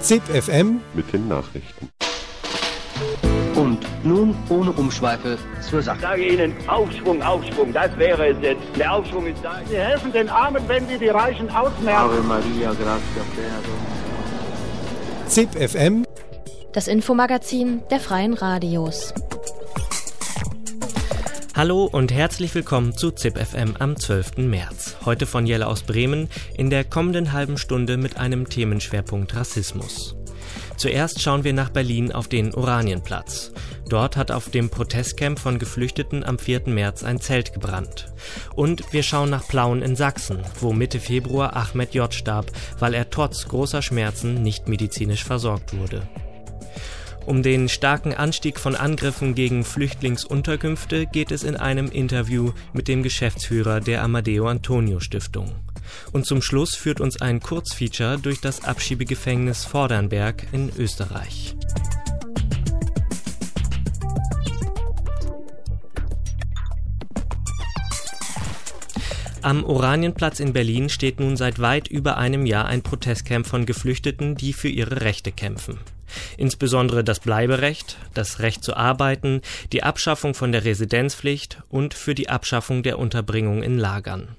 ZIP FM mit den Nachrichten. Und nun ohne Umschweife zur Sache. Ich sage Ihnen, Aufschwung, Aufschwung, das wäre es jetzt. Der Aufschwung ist da. Sie helfen den Armen, wenn Sie die Reichen ausmerken. Ave Maria, gratia plena ZIP FM Das Infomagazin der Freien Radios. Hallo und herzlich willkommen zu ZIP FM am 12. März. Heute von Jelle aus Bremen in der kommenden halben Stunde mit einem Themenschwerpunkt Rassismus. Zuerst schauen wir nach Berlin auf den Oranienplatz. Dort hat auf dem Protestcamp von Geflüchteten am 4. März ein Zelt gebrannt. Und wir schauen nach Plauen in Sachsen, wo Mitte Februar Ahmed J. starb, weil er trotz großer Schmerzen nicht medizinisch versorgt wurde. Um den starken Anstieg von Angriffen gegen Flüchtlingsunterkünfte geht es in einem Interview mit dem Geschäftsführer der Amadeo Antonio Stiftung. Und zum Schluss führt uns ein Kurzfeature durch das Abschiebegefängnis Vordernberg in Österreich. Am Oranienplatz in Berlin steht nun seit weit über einem Jahr ein Protestcamp von Geflüchteten, die für ihre Rechte kämpfen. Insbesondere das Bleiberecht, das Recht zu arbeiten, die Abschaffung von der Residenzpflicht und für die Abschaffung der Unterbringung in Lagern.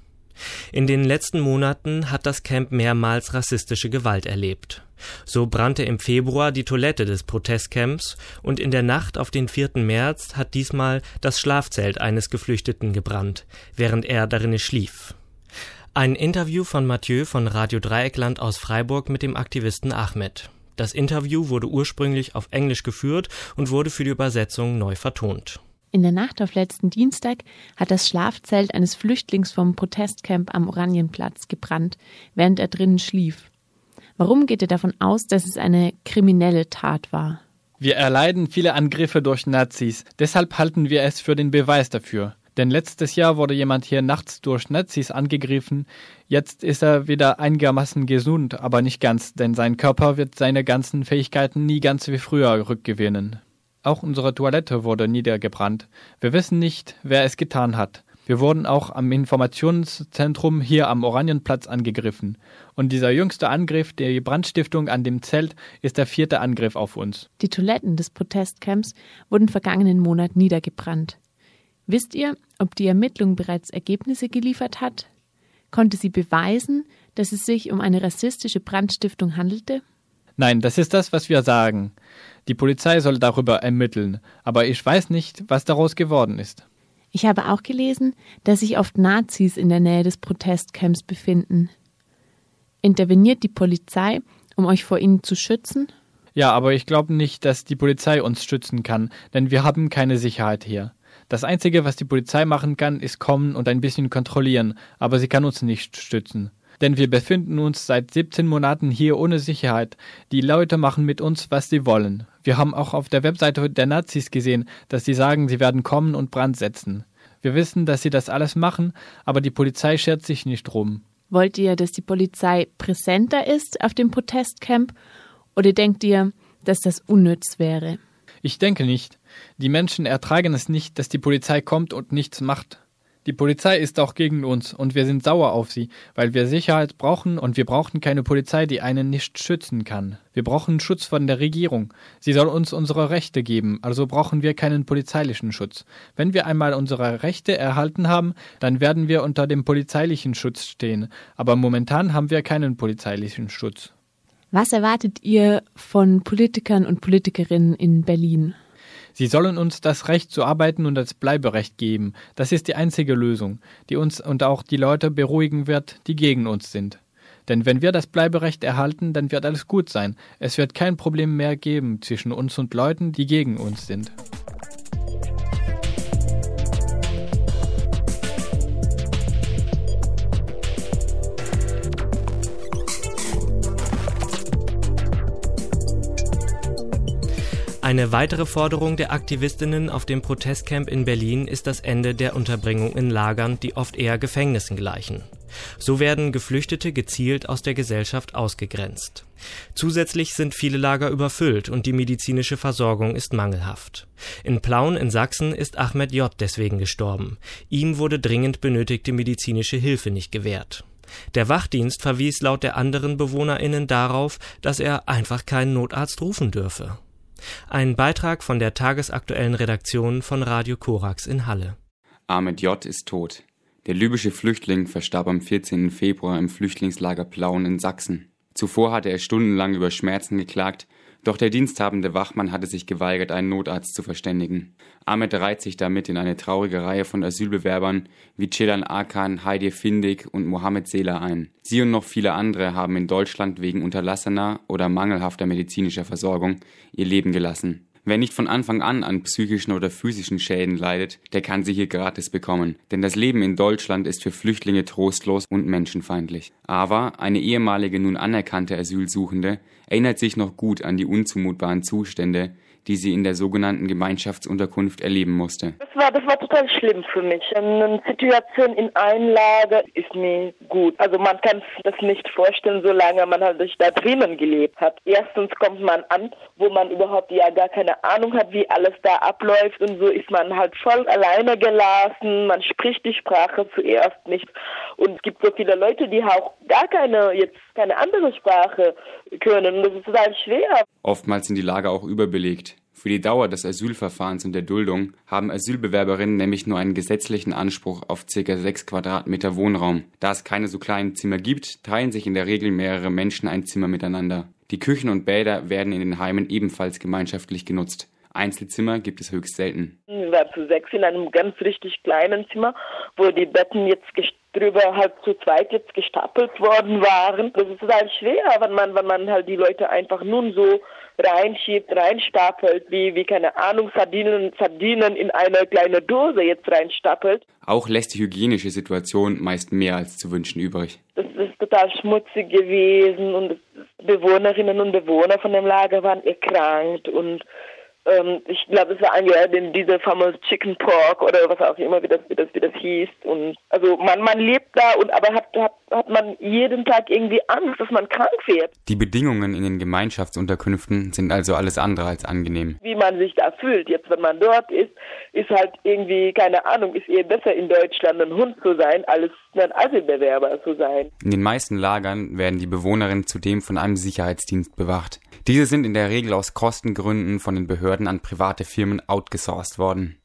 In den letzten Monaten hat das Camp mehrmals rassistische Gewalt erlebt. So brannte im Februar die Toilette des Protestcamps und in der Nacht auf den 4. März hat diesmal das Schlafzelt eines Geflüchteten gebrannt, während er darin schlief. Ein Interview von Mathieu von Radio Dreieckland aus Freiburg mit dem Aktivisten Ahmed. Das Interview wurde ursprünglich auf Englisch geführt und wurde für die Übersetzung neu vertont. In der Nacht auf letzten Dienstag hat das Schlafzelt eines Flüchtlings vom Protestcamp am Oranienplatz gebrannt, während er drinnen schlief. Warum geht er davon aus, dass es eine kriminelle Tat war? Wir erleiden viele Angriffe durch Nazis, deshalb halten wir es für den Beweis dafür. Denn letztes Jahr wurde jemand hier nachts durch Nazis angegriffen. Jetzt ist er wieder einigermaßen gesund, aber nicht ganz, denn sein Körper wird seine ganzen Fähigkeiten nie ganz wie früher rückgewinnen. Auch unsere Toilette wurde niedergebrannt. Wir wissen nicht, wer es getan hat. Wir wurden auch am Informationszentrum hier am Oranienplatz angegriffen. Und dieser jüngste Angriff, die Brandstiftung an dem Zelt, ist der vierte Angriff auf uns. Die Toiletten des Protestcamps wurden vergangenen Monat niedergebrannt. Wisst ihr, ob die Ermittlung bereits Ergebnisse geliefert hat? Konnte sie beweisen, dass es sich um eine rassistische Brandstiftung handelte? Nein, das ist das, was wir sagen. Die Polizei soll darüber ermitteln, aber ich weiß nicht, was daraus geworden ist. Ich habe auch gelesen, dass sich oft Nazis in der Nähe des Protestcamps befinden. Interveniert die Polizei, um euch vor ihnen zu schützen? Ja, aber ich glaube nicht, dass die Polizei uns schützen kann, denn wir haben keine Sicherheit hier. Das Einzige, was die Polizei machen kann, ist kommen und ein bisschen kontrollieren, aber sie kann uns nicht stützen. Denn wir befinden uns seit 17 Monaten hier ohne Sicherheit. Die Leute machen mit uns, was sie wollen. Wir haben auch auf der Webseite der Nazis gesehen, dass sie sagen, sie werden kommen und Brand setzen. Wir wissen, dass sie das alles machen, aber die Polizei schert sich nicht drum. Wollt ihr, dass die Polizei präsenter ist auf dem Protestcamp oder denkt ihr, dass das unnütz wäre? Ich denke nicht. Die Menschen ertragen es nicht, dass die Polizei kommt und nichts macht. Die Polizei ist auch gegen uns und wir sind sauer auf sie, weil wir Sicherheit brauchen und wir brauchen keine Polizei, die einen nicht schützen kann. Wir brauchen Schutz von der Regierung. Sie soll uns unsere Rechte geben, also brauchen wir keinen polizeilichen Schutz. Wenn wir einmal unsere Rechte erhalten haben, dann werden wir unter dem polizeilichen Schutz stehen, aber momentan haben wir keinen polizeilichen Schutz. Was erwartet ihr von Politikern und Politikerinnen in Berlin? Sie sollen uns das Recht zu arbeiten und das Bleiberecht geben. Das ist die einzige Lösung, die uns und auch die Leute beruhigen wird, die gegen uns sind. Denn wenn wir das Bleiberecht erhalten, dann wird alles gut sein. Es wird kein Problem mehr geben zwischen uns und Leuten, die gegen uns sind. Eine weitere Forderung der Aktivistinnen auf dem Protestcamp in Berlin ist das Ende der Unterbringung in Lagern, die oft eher Gefängnissen gleichen. So werden Geflüchtete gezielt aus der Gesellschaft ausgegrenzt. Zusätzlich sind viele Lager überfüllt und die medizinische Versorgung ist mangelhaft. In Plauen in Sachsen ist Ahmed J. deswegen gestorben. Ihm wurde dringend benötigte medizinische Hilfe nicht gewährt. Der Wachdienst verwies laut der anderen BewohnerInnen darauf, dass er einfach keinen Notarzt rufen dürfe. Ein Beitrag von der tagesaktuellen Redaktion von Radio Korax in Halle. Ahmed J. ist tot. Der libysche Flüchtling verstarb am 14. Februar im Flüchtlingslager Plauen in Sachsen. Zuvor hatte er stundenlang über Schmerzen geklagt, doch der diensthabende Wachmann hatte sich geweigert, einen Notarzt zu verständigen. Ahmed reiht sich damit in eine traurige Reihe von Asylbewerbern wie Celan Akan, Heidi Findig und Mohammed Sela ein. Sie und noch viele andere haben in Deutschland wegen unterlassener oder mangelhafter medizinischer Versorgung ihr Leben gelassen. Wer nicht von Anfang an an psychischen oder physischen Schäden leidet, der kann sie hier gratis bekommen. Denn das Leben in Deutschland ist für Flüchtlinge trostlos und menschenfeindlich. Aber eine ehemalige nun anerkannte Asylsuchende erinnert sich noch gut an die unzumutbaren Zustände, die sie in der sogenannten Gemeinschaftsunterkunft erleben musste. Das war, das war total schlimm für mich. Eine Situation in Einlage ist nie gut. Also man kann sich das nicht vorstellen, solange man halt da drinnen gelebt hat. Erstens kommt man an, wo man überhaupt ja gar keine Ahnung hat, wie alles da abläuft und so ist man halt voll alleine gelassen. Man spricht die Sprache zuerst nicht und es gibt so viele Leute, die auch gar keine jetzt keine andere Sprache können. Das ist total schwer. Oftmals sind die Lager auch überbelegt. Für die Dauer des Asylverfahrens und der Duldung haben Asylbewerberinnen nämlich nur einen gesetzlichen Anspruch auf ca. 6 Quadratmeter Wohnraum. Da es keine so kleinen Zimmer gibt, teilen sich in der Regel mehrere Menschen ein Zimmer miteinander. Die Küchen und Bäder werden in den Heimen ebenfalls gemeinschaftlich genutzt. Einzelzimmer gibt es höchst selten. Wir waren zu sechs in einem ganz richtig kleinen Zimmer, wo die Betten jetzt drüber halt zu zweit jetzt gestapelt worden waren. Das ist total schwer, wenn man, wenn man halt die Leute einfach nun so reinschiebt, reinstapelt, wie, wie keine Ahnung, Sardinen, Sardinen in eine kleine Dose jetzt reinstapelt. Auch lässt die hygienische Situation meist mehr als zu wünschen übrig. Das ist total schmutzig gewesen und Bewohnerinnen und Bewohner von dem Lager waren erkrankt und ähm, ich glaube, es war eingeladen in diese famose Chicken Pork oder was auch immer, wie das, wie das, wie das hieß. Und also man, man lebt da und aber hat, hat, hat man jeden Tag irgendwie Angst, dass man krank wird. Die Bedingungen in den Gemeinschaftsunterkünften sind also alles andere als angenehm. Wie man sich da fühlt, jetzt wenn man dort ist, ist halt irgendwie, keine Ahnung, ist eher besser in Deutschland ein Hund zu sein, als ein Asylbewerber zu sein. In den meisten Lagern werden die Bewohnerinnen zudem von einem Sicherheitsdienst bewacht. Diese sind in der Regel aus Kostengründen von den Behörden an private Firmen outgesourced worden.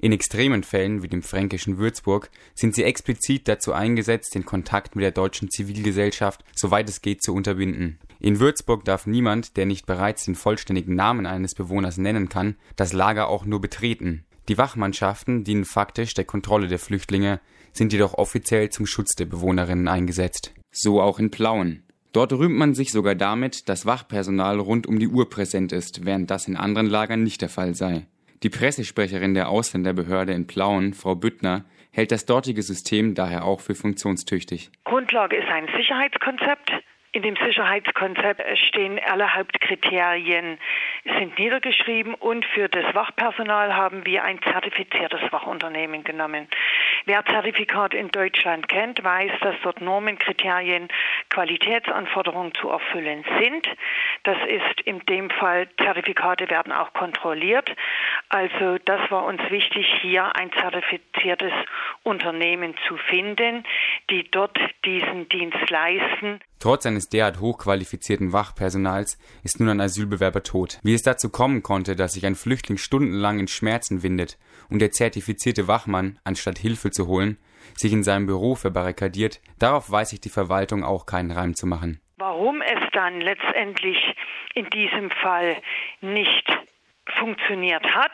In extremen Fällen wie dem fränkischen Würzburg sind sie explizit dazu eingesetzt, den Kontakt mit der deutschen Zivilgesellschaft soweit es geht zu unterbinden. In Würzburg darf niemand, der nicht bereits den vollständigen Namen eines Bewohners nennen kann, das Lager auch nur betreten. Die Wachmannschaften dienen faktisch der Kontrolle der Flüchtlinge, sind jedoch offiziell zum Schutz der Bewohnerinnen eingesetzt. So auch in Plauen. Dort rühmt man sich sogar damit, dass Wachpersonal rund um die Uhr präsent ist, während das in anderen Lagern nicht der Fall sei. Die Pressesprecherin der Ausländerbehörde in Plauen, Frau Büttner, hält das dortige System daher auch für funktionstüchtig. Grundlage ist ein Sicherheitskonzept, in dem Sicherheitskonzept stehen alle Hauptkriterien, sind niedergeschrieben und für das Wachpersonal haben wir ein zertifiziertes Wachunternehmen genommen. Wer Zertifikat in Deutschland kennt, weiß, dass dort Normen, Kriterien, Qualitätsanforderungen zu erfüllen sind. Das ist in dem Fall, Zertifikate werden auch kontrolliert. Also das war uns wichtig, hier ein zertifiziertes Unternehmen zu finden, die dort diesen Dienst leisten. Trotz eines derart hochqualifizierten Wachpersonals ist nun ein Asylbewerber tot. Wie es dazu kommen konnte, dass sich ein Flüchtling stundenlang in Schmerzen windet und der zertifizierte Wachmann, anstatt Hilfe zu holen, sich in seinem Büro verbarrikadiert, darauf weiß sich die Verwaltung auch keinen Reim zu machen. Warum es dann letztendlich in diesem Fall nicht funktioniert hat,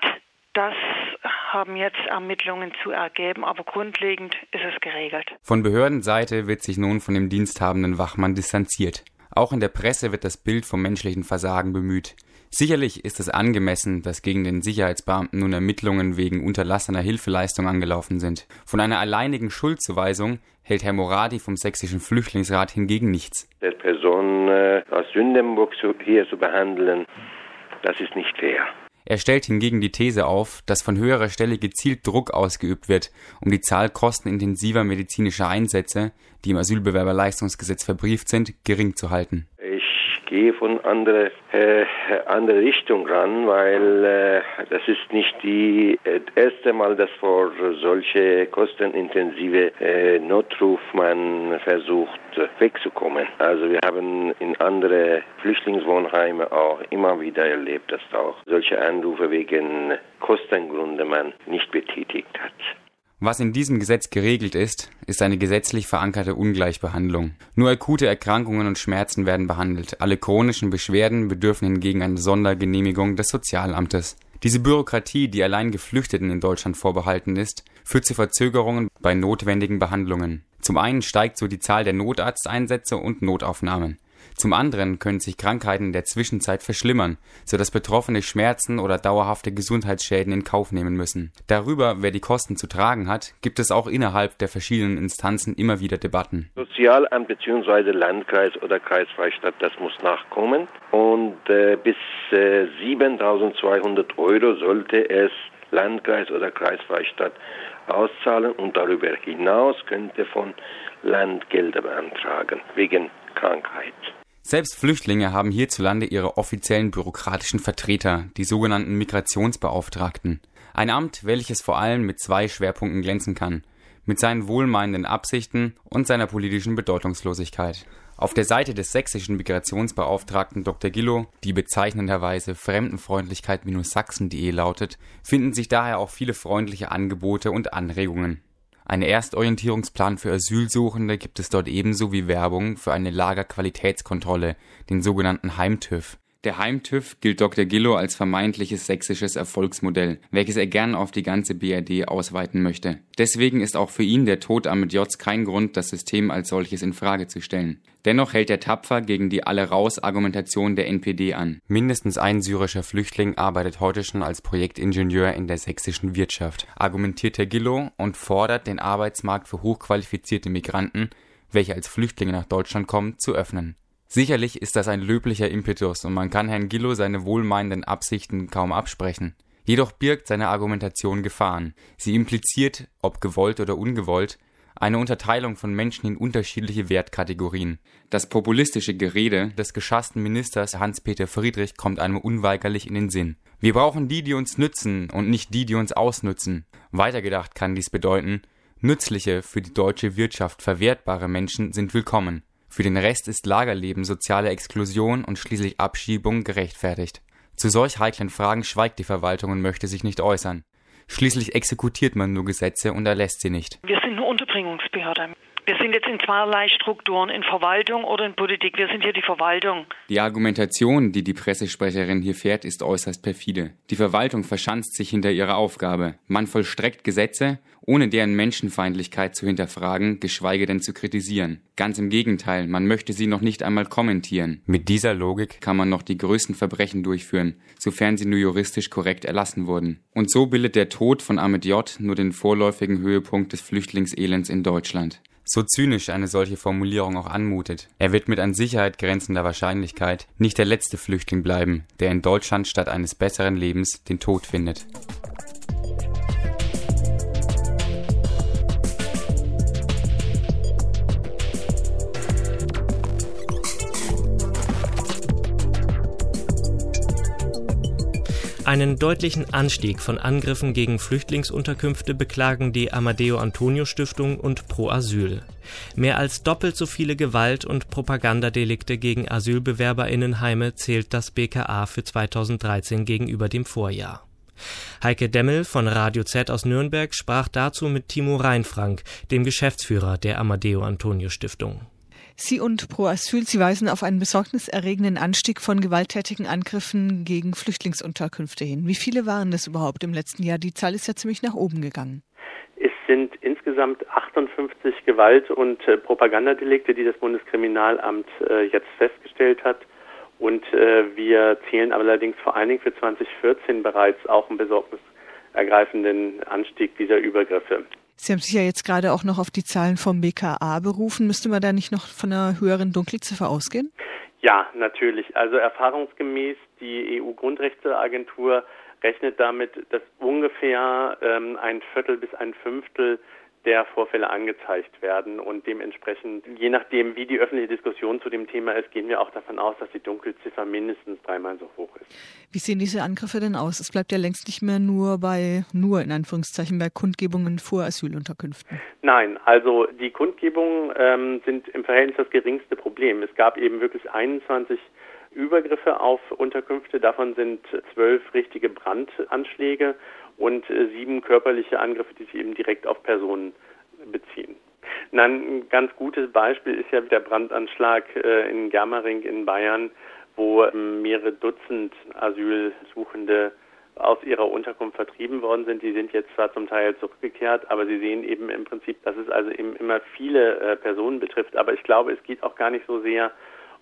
das haben jetzt Ermittlungen zu ergeben, aber grundlegend ist es geregelt. Von Behördenseite wird sich nun von dem diensthabenden Wachmann distanziert. Auch in der Presse wird das Bild vom menschlichen Versagen bemüht. Sicherlich ist es angemessen, dass gegen den Sicherheitsbeamten nun Ermittlungen wegen unterlassener Hilfeleistung angelaufen sind. Von einer alleinigen Schuldzuweisung hält Herr Moradi vom Sächsischen Flüchtlingsrat hingegen nichts. Der Person äh, aus Sündenburg hier zu behandeln, das ist nicht fair. Er stellt hingegen die These auf, dass von höherer Stelle gezielt Druck ausgeübt wird, um die Zahl kostenintensiver medizinischer Einsätze, die im Asylbewerberleistungsgesetz verbrieft sind, gering zu halten. Ich gehe von andere äh, andere Richtung ran, weil äh, das ist nicht die äh, erste Mal, dass vor solche kostenintensive äh, Notruf man versucht wegzukommen. Also wir haben in andere Flüchtlingswohnheime auch immer wieder erlebt, dass auch solche Anrufe wegen Kostengründe man nicht betätigt hat. Was in diesem Gesetz geregelt ist, ist eine gesetzlich verankerte Ungleichbehandlung. Nur akute Erkrankungen und Schmerzen werden behandelt. Alle chronischen Beschwerden bedürfen hingegen einer Sondergenehmigung des Sozialamtes. Diese Bürokratie, die allein Geflüchteten in Deutschland vorbehalten ist, führt zu Verzögerungen bei notwendigen Behandlungen. Zum einen steigt so die Zahl der Notarzteinsätze und Notaufnahmen. Zum anderen können sich Krankheiten in der Zwischenzeit verschlimmern, so dass Betroffene Schmerzen oder dauerhafte Gesundheitsschäden in Kauf nehmen müssen. Darüber, wer die Kosten zu tragen hat, gibt es auch innerhalb der verschiedenen Instanzen immer wieder Debatten. Sozialamt bzw. Landkreis oder Kreisfreistadt, das muss nachkommen und äh, bis äh, 7.200 Euro sollte es Landkreis oder Kreisfreistadt auszahlen und darüber hinaus könnte von Land Gelder beantragen wegen Krankheit. Selbst Flüchtlinge haben hierzulande ihre offiziellen bürokratischen Vertreter, die sogenannten Migrationsbeauftragten. Ein Amt, welches vor allem mit zwei Schwerpunkten glänzen kann, mit seinen wohlmeinenden Absichten und seiner politischen Bedeutungslosigkeit. Auf der Seite des sächsischen Migrationsbeauftragten Dr. Gillo, die bezeichnenderweise fremdenfreundlichkeit-sachsen.de lautet, finden sich daher auch viele freundliche Angebote und Anregungen. Ein Erstorientierungsplan für Asylsuchende gibt es dort ebenso wie Werbung für eine Lagerqualitätskontrolle, den sogenannten Heimtüv. Der Heimtüv gilt Dr. Gillo als vermeintliches sächsisches Erfolgsmodell, welches er gern auf die ganze BRD ausweiten möchte. Deswegen ist auch für ihn der Tod Ahmed Jots kein Grund, das System als solches in Frage zu stellen. Dennoch hält er tapfer gegen die Alle-raus-Argumentation der NPD an. Mindestens ein syrischer Flüchtling arbeitet heute schon als Projektingenieur in der sächsischen Wirtschaft, argumentiert Herr Gillo und fordert, den Arbeitsmarkt für hochqualifizierte Migranten, welche als Flüchtlinge nach Deutschland kommen, zu öffnen. Sicherlich ist das ein löblicher Impetus und man kann Herrn Gillo seine wohlmeinenden Absichten kaum absprechen. Jedoch birgt seine Argumentation Gefahren. Sie impliziert, ob gewollt oder ungewollt, eine Unterteilung von Menschen in unterschiedliche Wertkategorien. Das populistische Gerede des geschassten Ministers Hans-Peter Friedrich kommt einem unweigerlich in den Sinn. Wir brauchen die, die uns nützen und nicht die, die uns ausnützen. Weitergedacht kann dies bedeuten, nützliche, für die deutsche Wirtschaft verwertbare Menschen sind willkommen. Für den Rest ist Lagerleben, soziale Exklusion und schließlich Abschiebung gerechtfertigt. Zu solch heiklen Fragen schweigt die Verwaltung und möchte sich nicht äußern. Schließlich exekutiert man nur Gesetze und erlässt sie nicht. Wir sind eine Unterbringungsbehörde. Wir sind jetzt in zweierlei Strukturen, in Verwaltung oder in Politik. Wir sind hier die Verwaltung. Die Argumentation, die die Pressesprecherin hier fährt, ist äußerst perfide. Die Verwaltung verschanzt sich hinter ihrer Aufgabe. Man vollstreckt Gesetze, ohne deren Menschenfeindlichkeit zu hinterfragen, geschweige denn zu kritisieren. Ganz im Gegenteil, man möchte sie noch nicht einmal kommentieren. Mit dieser Logik kann man noch die größten Verbrechen durchführen, sofern sie nur juristisch korrekt erlassen wurden. Und so bildet der Tod von Ahmed J. nur den vorläufigen Höhepunkt des Flüchtlingselends in Deutschland. So zynisch eine solche Formulierung auch anmutet, er wird mit an Sicherheit grenzender Wahrscheinlichkeit nicht der letzte Flüchtling bleiben, der in Deutschland statt eines besseren Lebens den Tod findet. Einen deutlichen Anstieg von Angriffen gegen Flüchtlingsunterkünfte beklagen die Amadeo Antonio Stiftung und Pro Asyl. Mehr als doppelt so viele Gewalt- und Propagandadelikte gegen Asylbewerberinnenheime zählt das BKA für 2013 gegenüber dem Vorjahr. Heike Demmel von Radio Z aus Nürnberg sprach dazu mit Timo Reinfrank, dem Geschäftsführer der Amadeo Antonio Stiftung. Sie und Pro Asyl, Sie weisen auf einen besorgniserregenden Anstieg von gewalttätigen Angriffen gegen Flüchtlingsunterkünfte hin. Wie viele waren das überhaupt im letzten Jahr? Die Zahl ist ja ziemlich nach oben gegangen. Es sind insgesamt 58 Gewalt- und äh, Propagandadelikte, die das Bundeskriminalamt äh, jetzt festgestellt hat. Und äh, wir zählen allerdings vor allen Dingen für 2014 bereits auch einen besorgnisergreifenden Anstieg dieser Übergriffe. Sie haben sich ja jetzt gerade auch noch auf die Zahlen vom BKA berufen. Müsste man da nicht noch von einer höheren Dunkelziffer ausgehen? Ja, natürlich. Also erfahrungsgemäß die EU-Grundrechteagentur rechnet damit, dass ungefähr ähm, ein Viertel bis ein Fünftel der Vorfälle angezeigt werden und dementsprechend, je nachdem, wie die öffentliche Diskussion zu dem Thema ist, gehen wir auch davon aus, dass die Dunkelziffer mindestens dreimal so hoch ist. Wie sehen diese Angriffe denn aus? Es bleibt ja längst nicht mehr nur bei, nur in Anführungszeichen, bei Kundgebungen vor Asylunterkünften. Nein, also die Kundgebungen ähm, sind im Verhältnis das geringste Problem. Es gab eben wirklich 21 Übergriffe auf Unterkünfte, davon sind zwölf richtige Brandanschläge und äh, sieben körperliche Angriffe, die sich eben direkt auf Personen beziehen. ein ganz gutes Beispiel ist ja der Brandanschlag äh, in Germering in Bayern, wo ähm, mehrere Dutzend Asylsuchende aus ihrer Unterkunft vertrieben worden sind. Die sind jetzt zwar zum Teil zurückgekehrt, aber Sie sehen eben im Prinzip, dass es also eben immer viele äh, Personen betrifft. Aber ich glaube, es geht auch gar nicht so sehr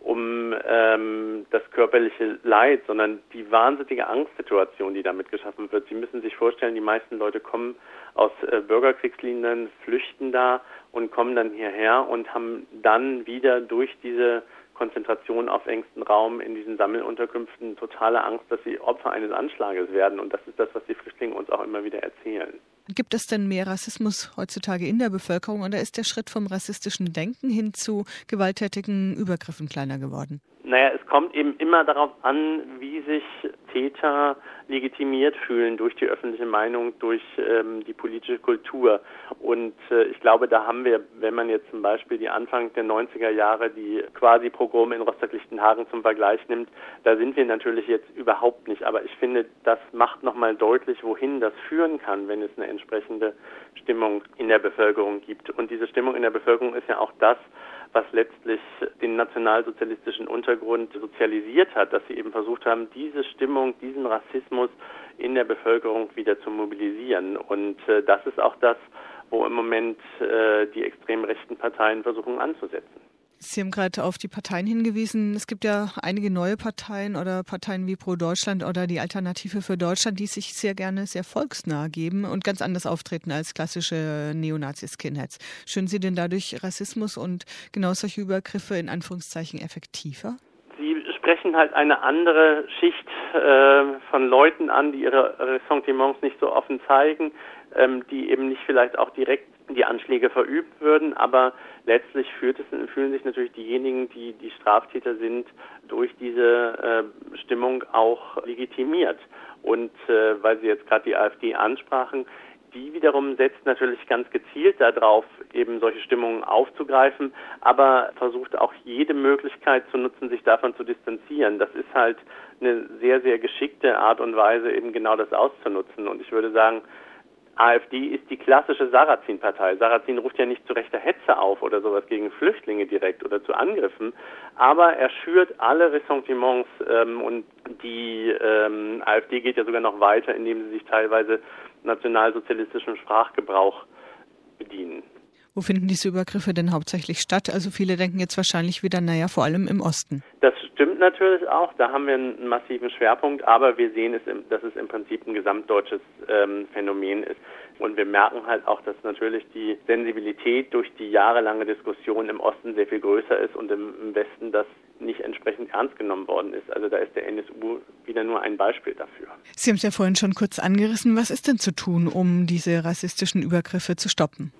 um ähm, das körperliche Leid, sondern die wahnsinnige Angstsituation, die damit geschaffen wird. Sie müssen sich vorstellen, die meisten Leute kommen aus äh, Bürgerkriegslinien, flüchten da und kommen dann hierher und haben dann wieder durch diese Konzentration auf engstem Raum in diesen Sammelunterkünften totale Angst, dass sie Opfer eines Anschlages werden. Und das ist das, was die Flüchtlinge uns auch immer wieder erzählen. Gibt es denn mehr Rassismus heutzutage in der Bevölkerung oder ist der Schritt vom rassistischen Denken hin zu gewalttätigen Übergriffen kleiner geworden? Naja, es kommt eben immer darauf an, wie sich Täter legitimiert fühlen durch die öffentliche Meinung, durch ähm, die politische Kultur. Und äh, ich glaube, da haben wir, wenn man jetzt zum Beispiel die Anfang der 90er Jahre, die quasi Pogrome in Rostock-Lichtenhagen zum Vergleich nimmt, da sind wir natürlich jetzt überhaupt nicht. Aber ich finde, das macht nochmal deutlich, wohin das führen kann, wenn es eine entsprechende Stimmung in der Bevölkerung gibt. Und diese Stimmung in der Bevölkerung ist ja auch das, was letztlich den nationalsozialistischen Untergrund sozialisiert hat, dass sie eben versucht haben, diese Stimmung, diesen Rassismus in der Bevölkerung wieder zu mobilisieren. Und äh, das ist auch das, wo im Moment äh, die extrem rechten Parteien versuchen anzusetzen. Sie haben gerade auf die Parteien hingewiesen. Es gibt ja einige neue Parteien oder Parteien wie Pro Deutschland oder die Alternative für Deutschland, die sich sehr gerne sehr volksnah geben und ganz anders auftreten als klassische Neonazi-Skinheads. Schön Sie denn dadurch Rassismus und genau solche Übergriffe in Anführungszeichen effektiver? Sie sprechen halt eine andere Schicht äh, von Leuten an, die ihre Ressentiments nicht so offen zeigen, ähm, die eben nicht vielleicht auch direkt die Anschläge verübt würden, aber letztlich es, fühlen sich natürlich diejenigen, die die Straftäter sind, durch diese äh, Stimmung auch legitimiert. Und äh, weil Sie jetzt gerade die AfD ansprachen, die wiederum setzt natürlich ganz gezielt darauf, eben solche Stimmungen aufzugreifen, aber versucht auch jede Möglichkeit zu nutzen, sich davon zu distanzieren. Das ist halt eine sehr, sehr geschickte Art und Weise, eben genau das auszunutzen. Und ich würde sagen, AfD ist die klassische Sarrazin-Partei. Sarrazin ruft ja nicht zu rechter Hetze auf oder sowas gegen Flüchtlinge direkt oder zu Angriffen, aber er schürt alle Ressentiments ähm, und die ähm, AfD geht ja sogar noch weiter, indem sie sich teilweise nationalsozialistischem Sprachgebrauch bedienen. Wo finden diese Übergriffe denn hauptsächlich statt? Also viele denken jetzt wahrscheinlich wieder, naja, vor allem im Osten. Das stimmt natürlich auch. Da haben wir einen massiven Schwerpunkt, aber wir sehen, es, dass es im Prinzip ein gesamtdeutsches ähm, Phänomen ist. Und wir merken halt auch, dass natürlich die Sensibilität durch die jahrelange Diskussion im Osten sehr viel größer ist und im Westen das nicht entsprechend ernst genommen worden ist. Also da ist der NSU wieder nur ein Beispiel dafür. Sie haben es ja vorhin schon kurz angerissen. Was ist denn zu tun, um diese rassistischen Übergriffe zu stoppen?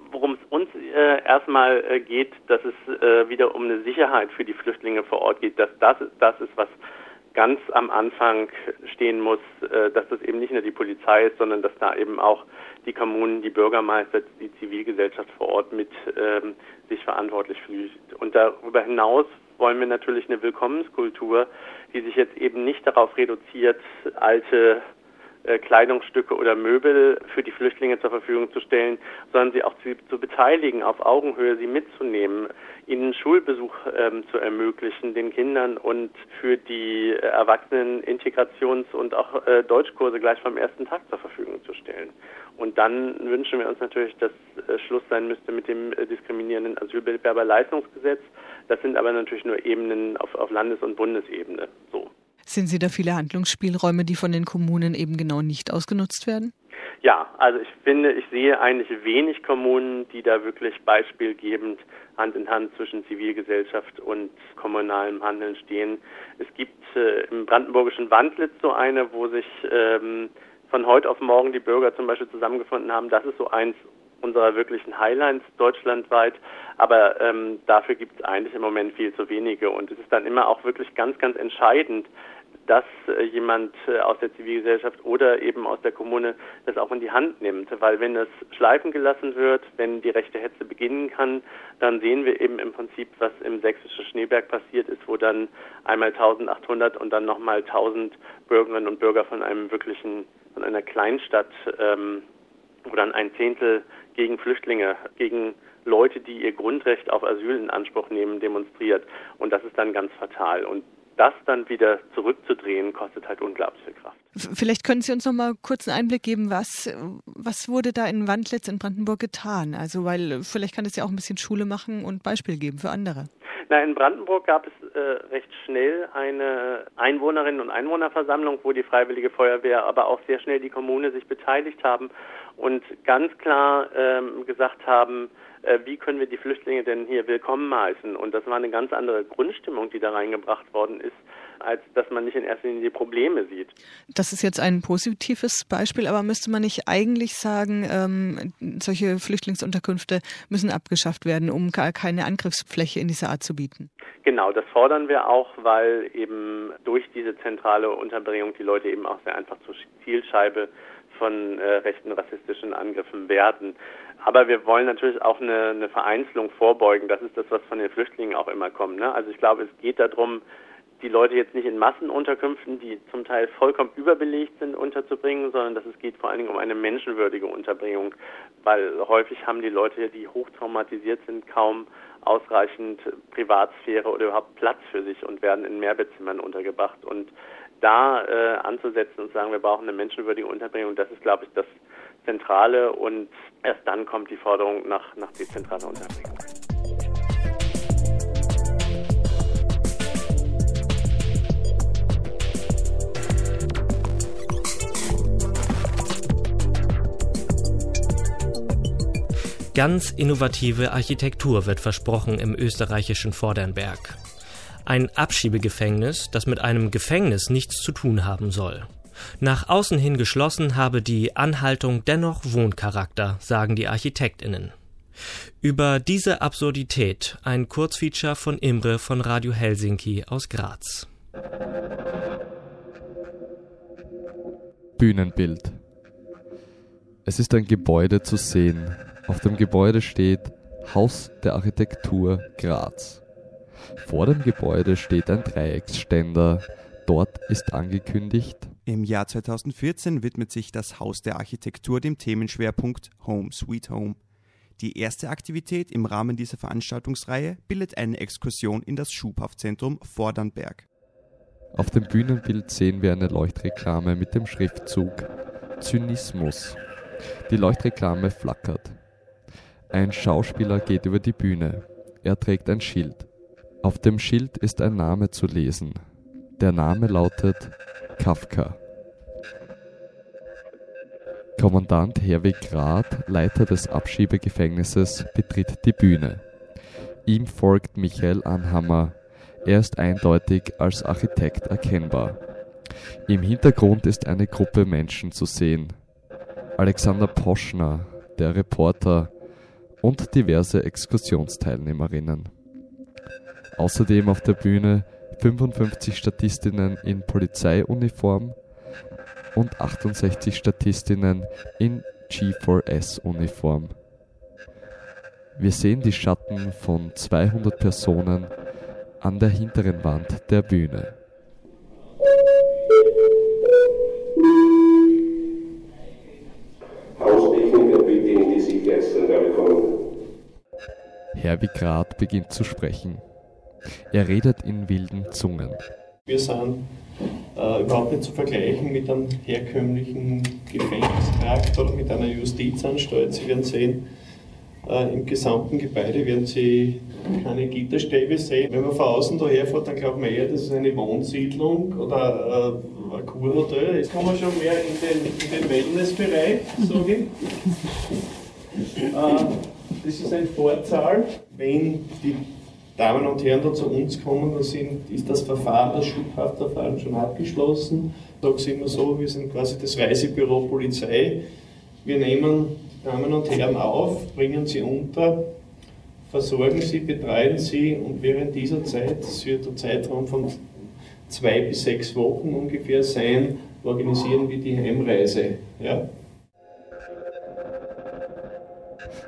Äh, erstmal äh, geht, dass es äh, wieder um eine Sicherheit für die Flüchtlinge vor Ort geht, dass das das ist, was ganz am Anfang stehen muss, äh, dass das eben nicht nur die Polizei ist, sondern dass da eben auch die Kommunen, die Bürgermeister, die Zivilgesellschaft vor Ort mit ähm, sich verantwortlich fühlt. Und darüber hinaus wollen wir natürlich eine Willkommenskultur, die sich jetzt eben nicht darauf reduziert, alte Kleidungsstücke oder Möbel für die Flüchtlinge zur Verfügung zu stellen, sondern sie auch zu, zu beteiligen, auf Augenhöhe sie mitzunehmen, ihnen Schulbesuch ähm, zu ermöglichen, den Kindern und für die äh, Erwachsenen Integrations- und auch äh, Deutschkurse gleich vom ersten Tag zur Verfügung zu stellen. Und dann wünschen wir uns natürlich, dass äh, Schluss sein müsste mit dem äh, diskriminierenden Asylbewerberleistungsgesetz. Das sind aber natürlich nur Ebenen auf, auf Landes- und Bundesebene. So. Sind Sie da viele Handlungsspielräume, die von den Kommunen eben genau nicht ausgenutzt werden? Ja, also ich finde, ich sehe eigentlich wenig Kommunen, die da wirklich beispielgebend Hand in Hand zwischen Zivilgesellschaft und kommunalem Handeln stehen. Es gibt äh, im brandenburgischen Wandlitz so eine, wo sich ähm, von heute auf morgen die Bürger zum Beispiel zusammengefunden haben. Das ist so eins unserer wirklichen Highlines deutschlandweit. Aber ähm, dafür gibt es eigentlich im Moment viel zu wenige. Und es ist dann immer auch wirklich ganz, ganz entscheidend, dass äh, jemand äh, aus der Zivilgesellschaft oder eben aus der Kommune das auch in die Hand nimmt. Weil wenn es schleifen gelassen wird, wenn die rechte Hetze beginnen kann, dann sehen wir eben im Prinzip, was im sächsischen Schneeberg passiert ist, wo dann einmal 1800 und dann nochmal 1000 Bürgerinnen und Bürger von einem wirklichen, von einer Kleinstadt ähm, wo dann ein Zehntel gegen Flüchtlinge, gegen Leute, die ihr Grundrecht auf Asyl in Anspruch nehmen, demonstriert. Und das ist dann ganz fatal. Und das dann wieder zurückzudrehen, kostet halt unglaublich viel Kraft. Vielleicht können Sie uns noch mal kurz einen Einblick geben, was, was wurde da in Wandlitz in Brandenburg getan? Also, weil vielleicht kann es ja auch ein bisschen Schule machen und Beispiel geben für andere. Na, in Brandenburg gab es äh, recht schnell eine Einwohnerinnen- und Einwohnerversammlung, wo die Freiwillige Feuerwehr, aber auch sehr schnell die Kommune sich beteiligt haben und ganz klar ähm, gesagt haben, äh, wie können wir die Flüchtlinge denn hier willkommen heißen? Und das war eine ganz andere Grundstimmung, die da reingebracht worden ist, als dass man nicht in erster Linie die Probleme sieht. Das ist jetzt ein positives Beispiel, aber müsste man nicht eigentlich sagen, ähm, solche Flüchtlingsunterkünfte müssen abgeschafft werden, um gar keine Angriffsfläche in dieser Art zu bieten? Genau, das fordern wir auch, weil eben durch diese zentrale Unterbringung die Leute eben auch sehr einfach zur Zielscheibe von äh, rechten rassistischen Angriffen werden. Aber wir wollen natürlich auch eine, eine Vereinzelung vorbeugen. Das ist das, was von den Flüchtlingen auch immer kommt. Ne? Also ich glaube, es geht darum, die Leute jetzt nicht in Massenunterkünften, die zum Teil vollkommen überbelegt sind, unterzubringen, sondern dass es geht vor allen Dingen um eine menschenwürdige Unterbringung, weil häufig haben die Leute, die hochtraumatisiert sind, kaum ausreichend Privatsphäre oder überhaupt Platz für sich und werden in Mehrbettzimmern untergebracht. Und da äh, anzusetzen und sagen, wir brauchen eine menschenwürdige Unterbringung, das ist, glaube ich, das Zentrale und erst dann kommt die Forderung nach, nach dezentraler Unterbringung. Ganz innovative Architektur wird versprochen im österreichischen Vordernberg. Ein Abschiebegefängnis, das mit einem Gefängnis nichts zu tun haben soll. Nach außen hin geschlossen habe die Anhaltung dennoch Wohncharakter, sagen die Architektinnen. Über diese Absurdität ein Kurzfeature von Imre von Radio Helsinki aus Graz. Bühnenbild. Es ist ein Gebäude zu sehen. Auf dem Gebäude steht Haus der Architektur Graz. Vor dem Gebäude steht ein Dreiecksständer. Dort ist angekündigt. Im Jahr 2014 widmet sich das Haus der Architektur dem Themenschwerpunkt Home Sweet Home. Die erste Aktivität im Rahmen dieser Veranstaltungsreihe bildet eine Exkursion in das Schubhaftzentrum Vordernberg. Auf dem Bühnenbild sehen wir eine Leuchtreklame mit dem Schriftzug Zynismus. Die Leuchtreklame flackert. Ein Schauspieler geht über die Bühne. Er trägt ein Schild. Auf dem Schild ist ein Name zu lesen. Der Name lautet Kafka. Kommandant Herwig Rath, Leiter des Abschiebegefängnisses, betritt die Bühne. Ihm folgt Michael Anhammer. Er ist eindeutig als Architekt erkennbar. Im Hintergrund ist eine Gruppe Menschen zu sehen. Alexander Poschner, der Reporter und diverse Exkursionsteilnehmerinnen. Außerdem auf der Bühne 55 Statistinnen in Polizeiuniform und 68 Statistinnen in G4S-Uniform. Wir sehen die Schatten von 200 Personen an der hinteren Wand der Bühne. Herr Vigrat beginnt zu sprechen. Er redet in wilden Zungen. Wir sind äh, überhaupt nicht zu vergleichen mit einem herkömmlichen Gefängnistrakt oder mit einer Justizanstalt. Sie werden sehen, äh, im gesamten Gebäude werden Sie keine Gitterstäbe sehen. Wenn man von außen daher fährt, dann glaubt man eher, das ist eine Wohnsiedlung oder äh, ein Kurhotel. Jetzt kommen wir schon mehr in den, in den Wellnessbereich, sage ich. Das ist ein Vorzahl. Wenn die Damen und Herren da zu uns kommen, dann sind, ist das Verfahren, das Schubhaftverfahren schon abgeschlossen. Sage es immer so, wir sind quasi das Reisebüro Polizei. Wir nehmen Damen und Herren auf, bringen sie unter, versorgen sie, betreuen sie und während dieser Zeit, das wird der Zeitraum von zwei bis sechs Wochen ungefähr sein, organisieren wir die Heimreise. Ja?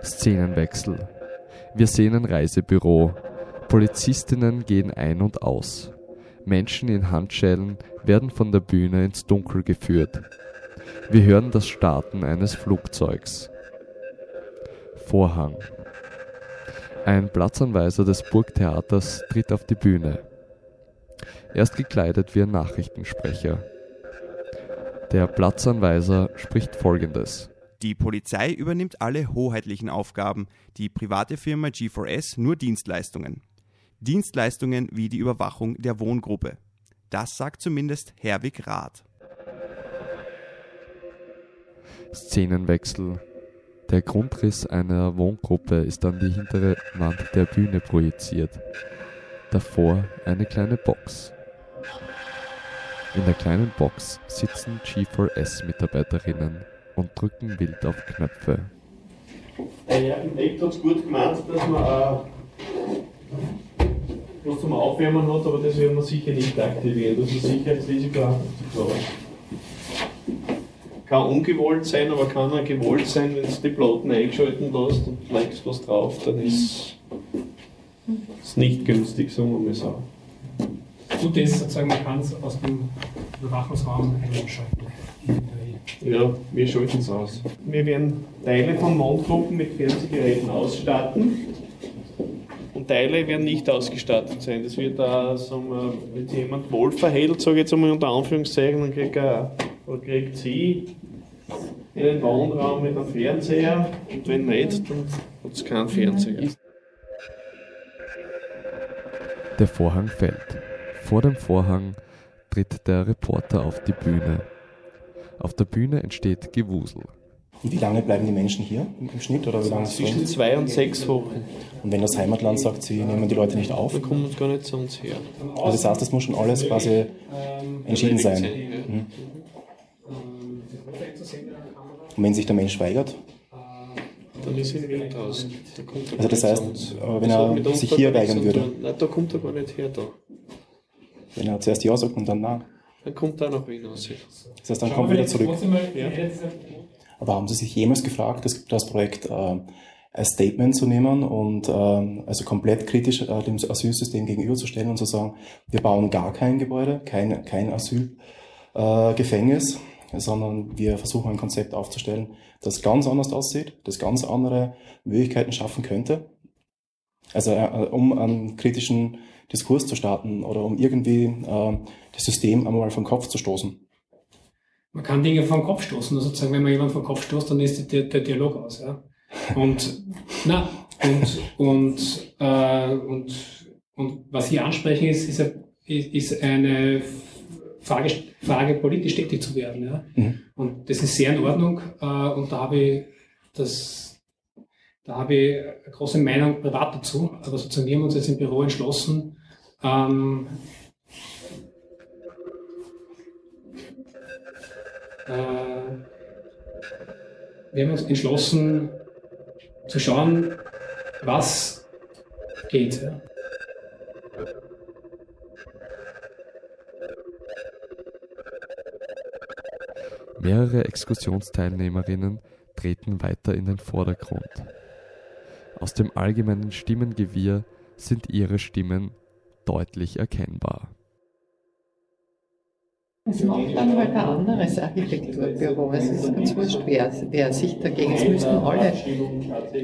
Szenenwechsel. Wir sehen ein Reisebüro. Polizistinnen gehen ein und aus. Menschen in Handschellen werden von der Bühne ins Dunkel geführt. Wir hören das Starten eines Flugzeugs. Vorhang. Ein Platzanweiser des Burgtheaters tritt auf die Bühne. Er ist gekleidet wie ein Nachrichtensprecher. Der Platzanweiser spricht folgendes. Die Polizei übernimmt alle hoheitlichen Aufgaben, die private Firma G4S nur Dienstleistungen. Dienstleistungen wie die Überwachung der Wohngruppe. Das sagt zumindest Herwig Rath. Szenenwechsel. Der Grundriss einer Wohngruppe ist an die hintere Wand der Bühne projiziert. Davor eine kleine Box. In der kleinen Box sitzen G4S-Mitarbeiterinnen und drücken wild auf Knöpfe. Der Architekt hat es gut gemeint, dass man auch was zum Aufwärmen hat, aber das werden wir sicher nicht aktivieren. Das ist Sicherheitsrisiko auch. Kann ungewollt sein, aber kann auch gewollt sein, wenn du die Platten eingeschalten lässt und legst was drauf, dann ist es nicht günstig, sagen wir mal so. Gut ist sozusagen, man kann es aus dem Überwachungsraum einschalten. Ja, wir schalten es aus. Wir werden Teile von Mondgruppen mit Fernsehgeräten ausstatten und Teile werden nicht ausgestattet sein. Das wird da, wenn sich jemand wohl verhält, sage ich jetzt einmal unter Anführungszeichen, dann kriegt, er, oder kriegt sie einen Wohnraum mit einem Fernseher und wenn nicht, dann hat es keinen Fernseher. Der Vorhang fällt. Vor dem Vorhang tritt der Reporter auf die Bühne. Auf der Bühne entsteht Gewusel. Und wie lange bleiben die Menschen hier im Schnitt? Oder wie lange Zwischen zwei und sechs Wochen. Und wenn das Heimatland sagt, sie nehmen die Leute nicht auf? Dann kommen uns gar nicht zu uns her. Also das heißt, das muss schon alles quasi entschieden sein. Mhm. Und wenn sich der Mensch weigert? Dann ist er wieder draußen. Da kommt er Also das heißt, aber wenn er uns sich hier weigern würde? Nein, da kommt er gar nicht her. Da. Wenn er zuerst Ja sagt und dann Nein. Dann kommt er nach Wien raus. Das heißt, dann kommt er wieder zurück. Ja. Aber haben Sie sich jemals gefragt, das, das Projekt äh, als Statement zu nehmen und ähm, also komplett kritisch äh, dem Asylsystem gegenüberzustellen und zu sagen, wir bauen gar kein Gebäude, kein, kein Asylgefängnis, äh, sondern wir versuchen ein Konzept aufzustellen, das ganz anders aussieht, das ganz andere Möglichkeiten schaffen könnte. Also äh, um einen kritischen Diskurs zu starten oder um irgendwie äh, das System einmal vom Kopf zu stoßen. Man kann Dinge vom Kopf stoßen. Also sozusagen, wenn man jemanden vom Kopf stoßt, dann ist der, der Dialog aus. Ja? Und, na, und, und, äh, und, und was Sie ansprechen, ist, ist, eine- ist eine Frage, Frage, politisch tätig zu werden. Ja? Mhm. Und das ist sehr in Ordnung. Äh, und da habe ich das, da habe ich eine große Meinung privat dazu. Aber sozusagen, wir haben uns jetzt im Büro entschlossen, ähm, äh, wir haben uns entschlossen zu schauen, was geht. Ja. Mehrere Exkursionsteilnehmerinnen treten weiter in den Vordergrund. Aus dem allgemeinen Stimmengewirr sind ihre Stimmen deutlich erkennbar. Es macht dann halt ein anderes Architekturbüro. Es ist ganz wurscht, wer, wer sich dagegen. Es müssten alle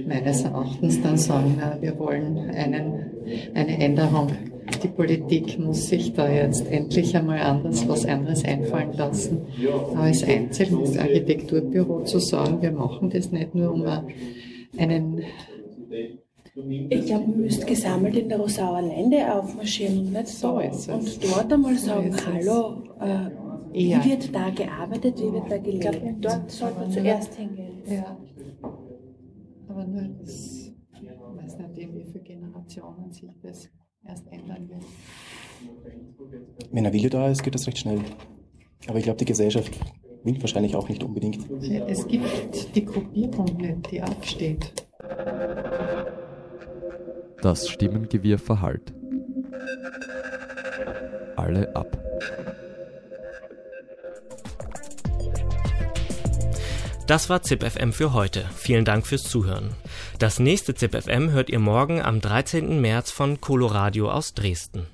meines Erachtens dann sagen, na, wir wollen einen, eine Änderung. Die Politik muss sich da jetzt endlich einmal anders was anderes einfallen lassen. Aber als einzelnes Architekturbüro zu sagen, wir machen das nicht nur um einen Ich glaube, man müsste gesammelt in der Rosauer Lande aufmarschieren und nicht so. Und dort einmal sagen, ist es. hallo, äh, Ja. wie wird da gearbeitet, wie wird da gelebt? Dort sollte man zuerst hingehen. Ja. Aber nur, das, ich weiß nicht, in wie viele Generationen sich das erst ändern wird. Wenn ein Wille da ist, geht das recht schnell. Aber ich glaube, die Gesellschaft will wahrscheinlich auch nicht unbedingt. Es gibt die Gruppierung nicht, die aufsteht. Das Stimmengewirr verhallt. Alle ab. Das war ZipFM für heute. Vielen Dank fürs Zuhören. Das nächste ZipFM hört ihr morgen am 13. März von Coloradio aus Dresden.